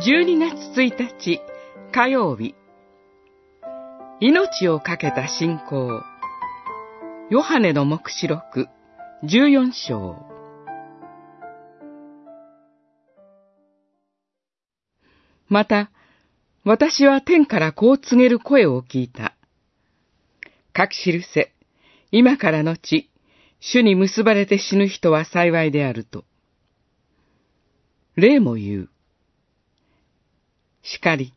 12月1日火曜日命を懸けた信仰ヨハネの目視録14章また、私は天からこう告げる声を聞いた。書き記せ、今からのち、主に結ばれて死ぬ人は幸いであると。霊も言う。しかり、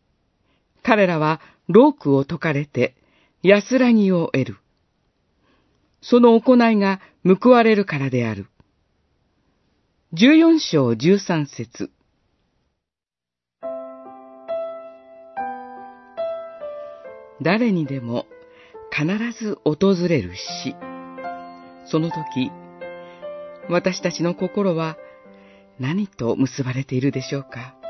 彼らはロークを解かれて安らぎを得る。その行いが報われるからである。十四章十三節誰にでも必ず訪れる死。その時、私たちの心は何と結ばれているでしょうか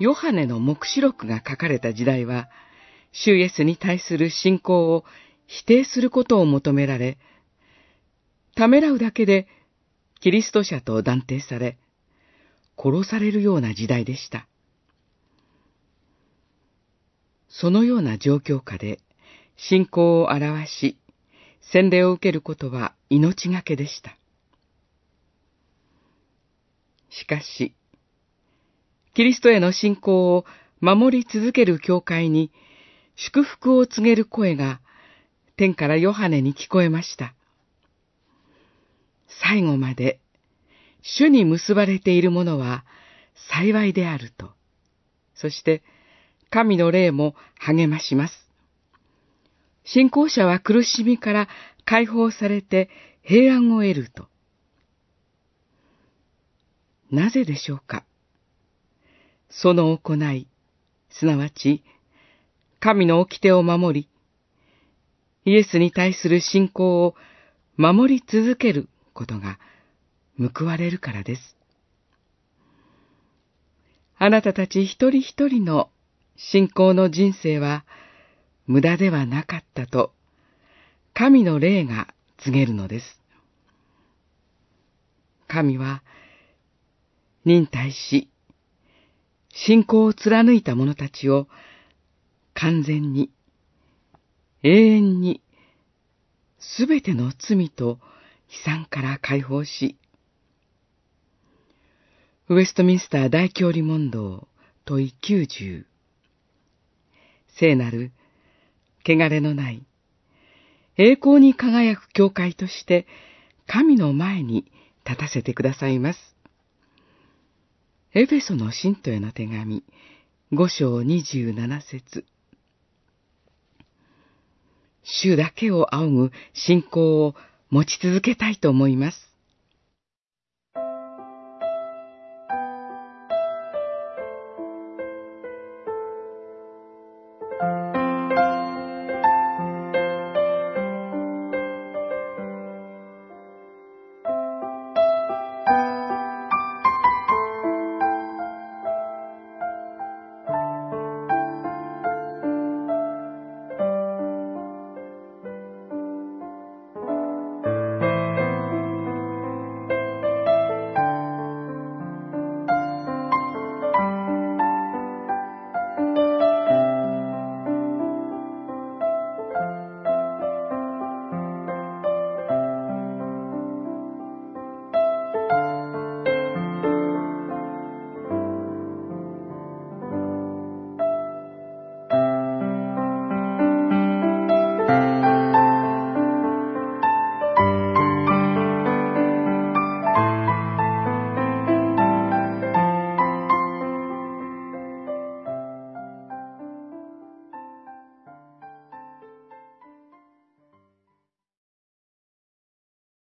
ヨハネの目視録が書かれた時代は、主イエスに対する信仰を否定することを求められ、ためらうだけでキリスト者と断定され、殺されるような時代でした。そのような状況下で信仰を表し、洗礼を受けることは命がけでした。しかし、キリストへの信仰を守り続ける教会に祝福を告げる声が天からヨハネに聞こえました。最後まで主に結ばれている者は幸いであると。そして神の霊も励まします。信仰者は苦しみから解放されて平安を得ると。なぜでしょうか？その行い、すなわち、神の掟を守り、イエスに対する信仰を守り続けることが報われるからです。あなたたち一人一人の信仰の人生は無駄ではなかったと、神の霊が告げるのです。神は、忍耐し、信仰を貫いた者たちを完全に、永遠に、すべての罪と悲惨から解放し、ウェストミンスター大教理問答問い90聖なる、汚れのない、栄光に輝く教会として神の前に立たせてくださいます。エフェソの信徒への手紙、五章二十七節主だけを仰ぐ信仰を持ち続けたいと思います。